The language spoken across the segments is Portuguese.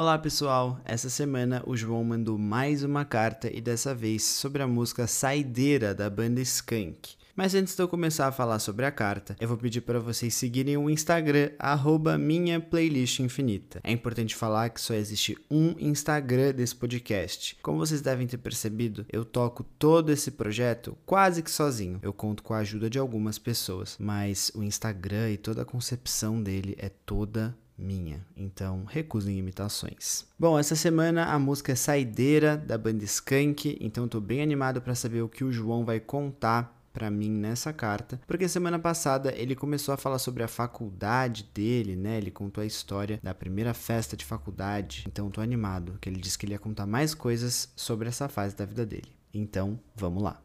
Olá pessoal, essa semana o João mandou mais uma carta e dessa vez sobre a música Saideira da banda Skank. Mas antes de eu começar a falar sobre a carta, eu vou pedir para vocês seguirem o Instagram, arroba minha playlist infinita. É importante falar que só existe um Instagram desse podcast. Como vocês devem ter percebido, eu toco todo esse projeto quase que sozinho. Eu conto com a ajuda de algumas pessoas, mas o Instagram e toda a concepção dele é toda minha, então recusem imitações. Bom, essa semana a música é Saideira da banda Skank, então eu tô bem animado para saber o que o João vai contar para mim nessa carta, porque semana passada ele começou a falar sobre a faculdade dele, né? Ele contou a história da primeira festa de faculdade. Então tô animado, que ele disse que ele ia contar mais coisas sobre essa fase da vida dele. Então, vamos lá.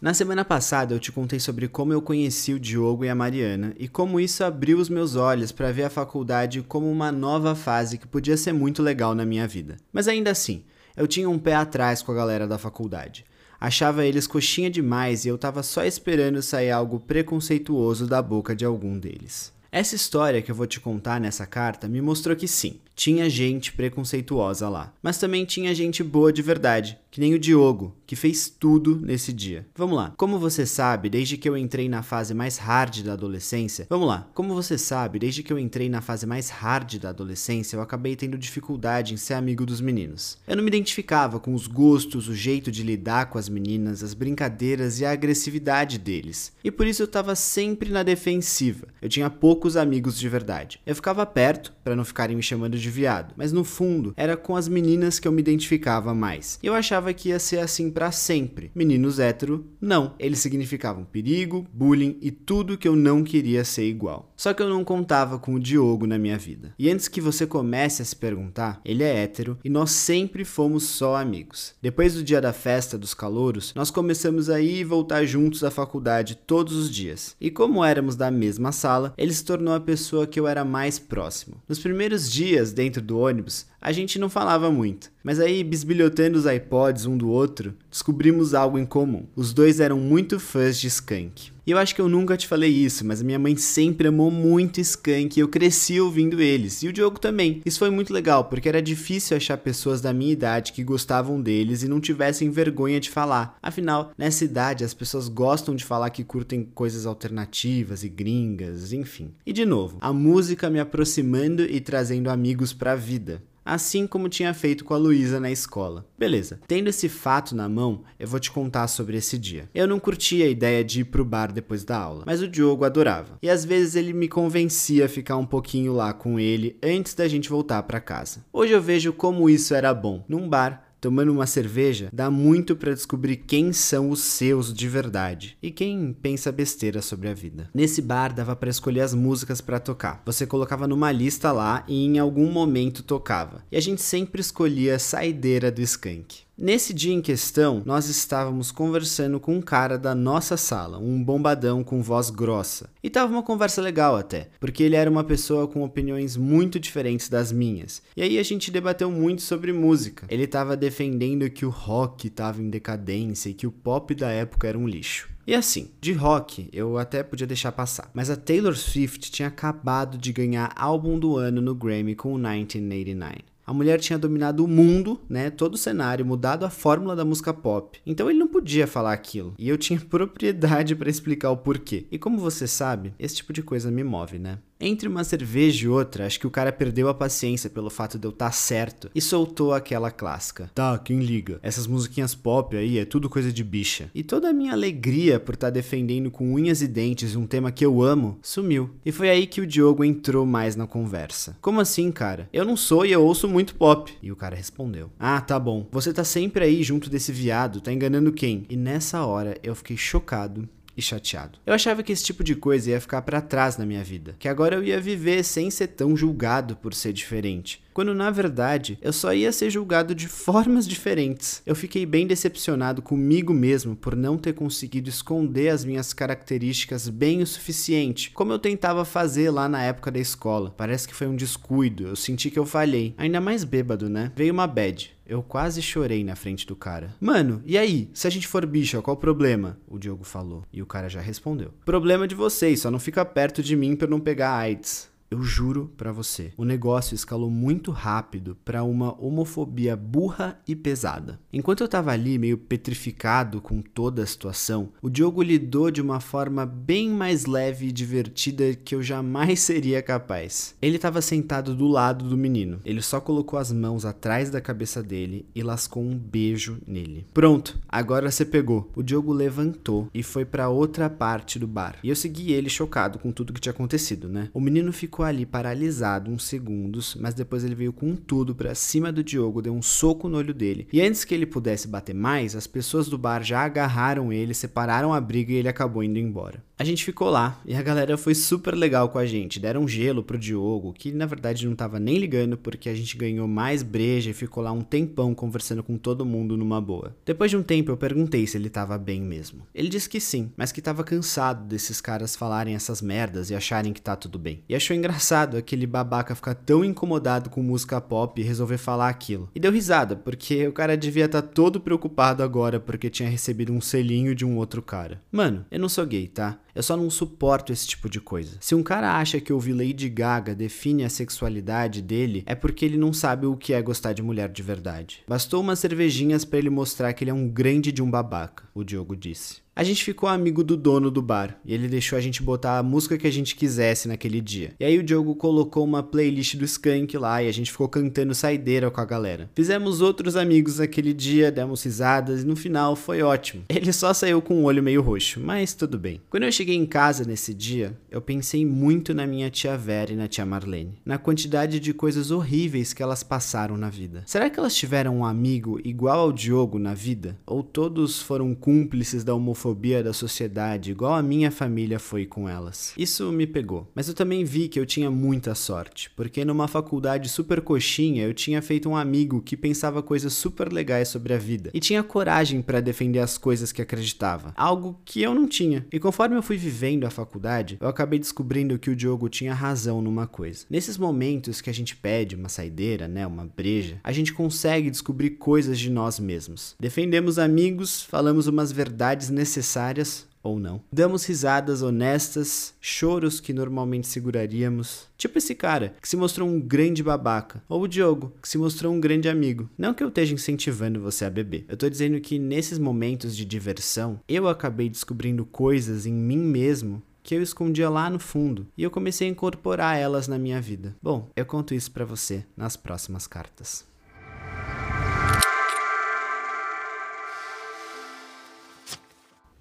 Na semana passada eu te contei sobre como eu conheci o Diogo e a Mariana e como isso abriu os meus olhos para ver a faculdade como uma nova fase que podia ser muito legal na minha vida. Mas ainda assim, eu tinha um pé atrás com a galera da faculdade. Achava eles coxinha demais e eu tava só esperando sair algo preconceituoso da boca de algum deles. Essa história que eu vou te contar nessa carta me mostrou que sim, tinha gente preconceituosa lá. Mas também tinha gente boa de verdade, que nem o Diogo, que fez tudo nesse dia. Vamos lá. Como você sabe, desde que eu entrei na fase mais hard da adolescência, vamos lá. Como você sabe, desde que eu entrei na fase mais hard da adolescência, eu acabei tendo dificuldade em ser amigo dos meninos. Eu não me identificava com os gostos, o jeito de lidar com as meninas, as brincadeiras e a agressividade deles. E por isso eu tava sempre na defensiva. Eu tinha poucos amigos de verdade. Eu ficava perto para não ficarem me chamando de de viado, mas no fundo era com as meninas que eu me identificava mais. Eu achava que ia ser assim para sempre. Meninos hétero, não. Eles significavam perigo, bullying e tudo que eu não queria ser igual. Só que eu não contava com o Diogo na minha vida. E antes que você comece a se perguntar, ele é hétero e nós sempre fomos só amigos. Depois do dia da festa dos calouros, nós começamos a ir e voltar juntos à faculdade todos os dias. E como éramos da mesma sala, ele se tornou a pessoa que eu era mais próximo. Nos primeiros dias dentro do ônibus, a gente não falava muito. Mas aí, bisbilhotando os iPods um do outro, descobrimos algo em comum. Os dois eram muito fãs de Skank. E eu acho que eu nunca te falei isso, mas minha mãe sempre amou muito Skank e eu cresci ouvindo eles. E o Diogo também. Isso foi muito legal, porque era difícil achar pessoas da minha idade que gostavam deles e não tivessem vergonha de falar. Afinal, nessa idade as pessoas gostam de falar que curtem coisas alternativas e gringas, enfim. E de novo, a música me aproximando e trazendo amigos pra vida assim como tinha feito com a Luísa na escola. Beleza, tendo esse fato na mão, eu vou te contar sobre esse dia. Eu não curtia a ideia de ir pro bar depois da aula, mas o Diogo adorava. E às vezes ele me convencia a ficar um pouquinho lá com ele antes da gente voltar para casa. Hoje eu vejo como isso era bom. Num bar, tomando uma cerveja, dá muito para descobrir quem são os seus de verdade e quem pensa besteira sobre a vida. Nesse bar dava para escolher as músicas para tocar. Você colocava numa lista lá e em algum momento tocava. E a gente sempre escolhia a saideira do Skank. Nesse dia em questão, nós estávamos conversando com um cara da nossa sala, um bombadão com voz grossa. E tava uma conversa legal até, porque ele era uma pessoa com opiniões muito diferentes das minhas. E aí a gente debateu muito sobre música. Ele estava defendendo que o rock estava em decadência e que o pop da época era um lixo. E assim, de rock eu até podia deixar passar, mas a Taylor Swift tinha acabado de ganhar álbum do ano no Grammy com o 1989. A mulher tinha dominado o mundo, né, todo o cenário, mudado a fórmula da música pop. Então ele não podia falar aquilo. E eu tinha propriedade para explicar o porquê. E como você sabe, esse tipo de coisa me move, né? Entre uma cerveja e outra, acho que o cara perdeu a paciência pelo fato de eu estar tá certo e soltou aquela clássica. Tá, quem liga? Essas musiquinhas pop aí é tudo coisa de bicha. E toda a minha alegria por estar tá defendendo com unhas e dentes um tema que eu amo sumiu. E foi aí que o Diogo entrou mais na conversa. Como assim, cara? Eu não sou e eu ouço muito pop. E o cara respondeu: Ah, tá bom. Você tá sempre aí junto desse viado, tá enganando quem? E nessa hora eu fiquei chocado e chateado. Eu achava que esse tipo de coisa ia ficar para trás na minha vida, que agora eu ia viver sem ser tão julgado por ser diferente quando na verdade eu só ia ser julgado de formas diferentes. Eu fiquei bem decepcionado comigo mesmo por não ter conseguido esconder as minhas características bem o suficiente, como eu tentava fazer lá na época da escola. Parece que foi um descuido, eu senti que eu falhei. Ainda mais bêbado, né? Veio uma bad. Eu quase chorei na frente do cara. Mano, e aí? Se a gente for bicha, qual o problema? O Diogo falou. E o cara já respondeu. Problema de vocês, só não fica perto de mim pra não pegar AIDS. Eu juro para você, o negócio escalou muito rápido para uma homofobia burra e pesada. Enquanto eu tava ali meio petrificado com toda a situação, o Diogo lidou de uma forma bem mais leve e divertida que eu jamais seria capaz. Ele estava sentado do lado do menino. Ele só colocou as mãos atrás da cabeça dele e lascou um beijo nele. Pronto, agora você pegou. O Diogo levantou e foi para outra parte do bar. E eu segui ele chocado com tudo que tinha acontecido, né? O menino ficou ficou ali paralisado uns segundos, mas depois ele veio com tudo para cima do Diogo, deu um soco no olho dele. E antes que ele pudesse bater mais, as pessoas do bar já agarraram ele, separaram a briga e ele acabou indo embora. A gente ficou lá e a galera foi super legal com a gente. Deram gelo pro Diogo, que na verdade não tava nem ligando porque a gente ganhou mais breja e ficou lá um tempão conversando com todo mundo numa boa. Depois de um tempo eu perguntei se ele tava bem mesmo. Ele disse que sim, mas que tava cansado desses caras falarem essas merdas e acharem que tá tudo bem. E achou engraçado aquele babaca ficar tão incomodado com música pop e resolver falar aquilo. E deu risada, porque o cara devia estar tá todo preocupado agora porque tinha recebido um selinho de um outro cara. Mano, eu não sou gay, tá? Eu só não suporto esse tipo de coisa. Se um cara acha que ouvir Lady Gaga define a sexualidade dele, é porque ele não sabe o que é gostar de mulher de verdade. Bastou umas cervejinhas para ele mostrar que ele é um grande de um babaca, o Diogo disse. A gente ficou amigo do dono do bar e ele deixou a gente botar a música que a gente quisesse naquele dia. E aí o Diogo colocou uma playlist do Skank lá e a gente ficou cantando saideira com a galera. Fizemos outros amigos naquele dia, demos risadas e no final foi ótimo. Ele só saiu com o olho meio roxo, mas tudo bem. Quando eu cheguei em casa nesse dia, eu pensei muito na minha tia Vera e na tia Marlene, na quantidade de coisas horríveis que elas passaram na vida. Será que elas tiveram um amigo igual ao Diogo na vida? Ou todos foram cúmplices da homofobia? Homofobia da sociedade, igual a minha família foi com elas. Isso me pegou. Mas eu também vi que eu tinha muita sorte, porque numa faculdade super coxinha eu tinha feito um amigo que pensava coisas super legais sobre a vida e tinha coragem para defender as coisas que acreditava, algo que eu não tinha. E conforme eu fui vivendo a faculdade, eu acabei descobrindo que o Diogo tinha razão numa coisa. Nesses momentos que a gente pede uma saideira, né, uma breja, a gente consegue descobrir coisas de nós mesmos. Defendemos amigos, falamos umas verdades necessárias necessárias ou não. Damos risadas honestas, choros que normalmente seguraríamos. Tipo esse cara, que se mostrou um grande babaca. Ou o Diogo, que se mostrou um grande amigo. Não que eu esteja incentivando você a beber. Eu tô dizendo que nesses momentos de diversão, eu acabei descobrindo coisas em mim mesmo que eu escondia lá no fundo e eu comecei a incorporar elas na minha vida. Bom, eu conto isso para você nas próximas cartas.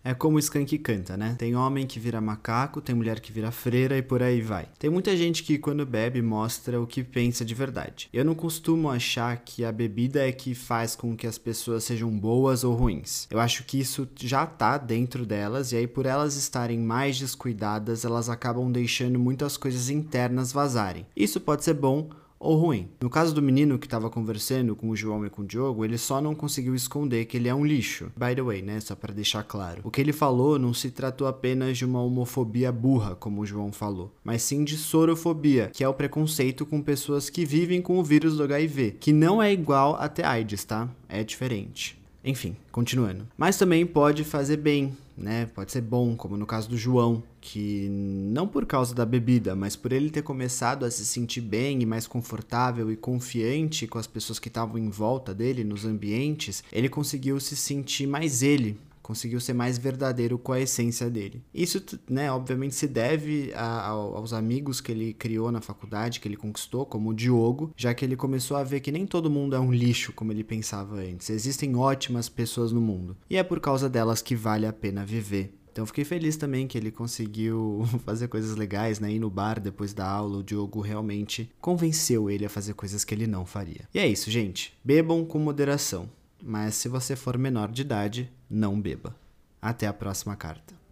É como o Skank canta, né? Tem homem que vira macaco, tem mulher que vira freira e por aí vai. Tem muita gente que quando bebe mostra o que pensa de verdade. Eu não costumo achar que a bebida é que faz com que as pessoas sejam boas ou ruins. Eu acho que isso já tá dentro delas e aí por elas estarem mais descuidadas, elas acabam deixando muitas coisas internas vazarem. Isso pode ser bom ou ruim. No caso do menino que estava conversando com o João e com o Diogo, ele só não conseguiu esconder que ele é um lixo. By the way, né? Só para deixar claro. O que ele falou não se tratou apenas de uma homofobia burra, como o João falou, mas sim de sorofobia, que é o preconceito com pessoas que vivem com o vírus do HIV, que não é igual até AIDS, tá? É diferente. Enfim, continuando. Mas também pode fazer bem, né? Pode ser bom, como no caso do João, que não por causa da bebida, mas por ele ter começado a se sentir bem e mais confortável e confiante com as pessoas que estavam em volta dele, nos ambientes, ele conseguiu se sentir mais ele, conseguiu ser mais verdadeiro com a essência dele. Isso, né, obviamente se deve a, aos amigos que ele criou na faculdade, que ele conquistou, como o Diogo, já que ele começou a ver que nem todo mundo é um lixo como ele pensava antes. Existem ótimas pessoas no mundo e é por causa delas que vale a pena viver. Então fiquei feliz também que ele conseguiu fazer coisas legais, né? Ir no bar depois da aula, o Diogo realmente convenceu ele a fazer coisas que ele não faria. E é isso, gente. Bebam com moderação mas se você for menor de idade, não beba. Até a próxima carta.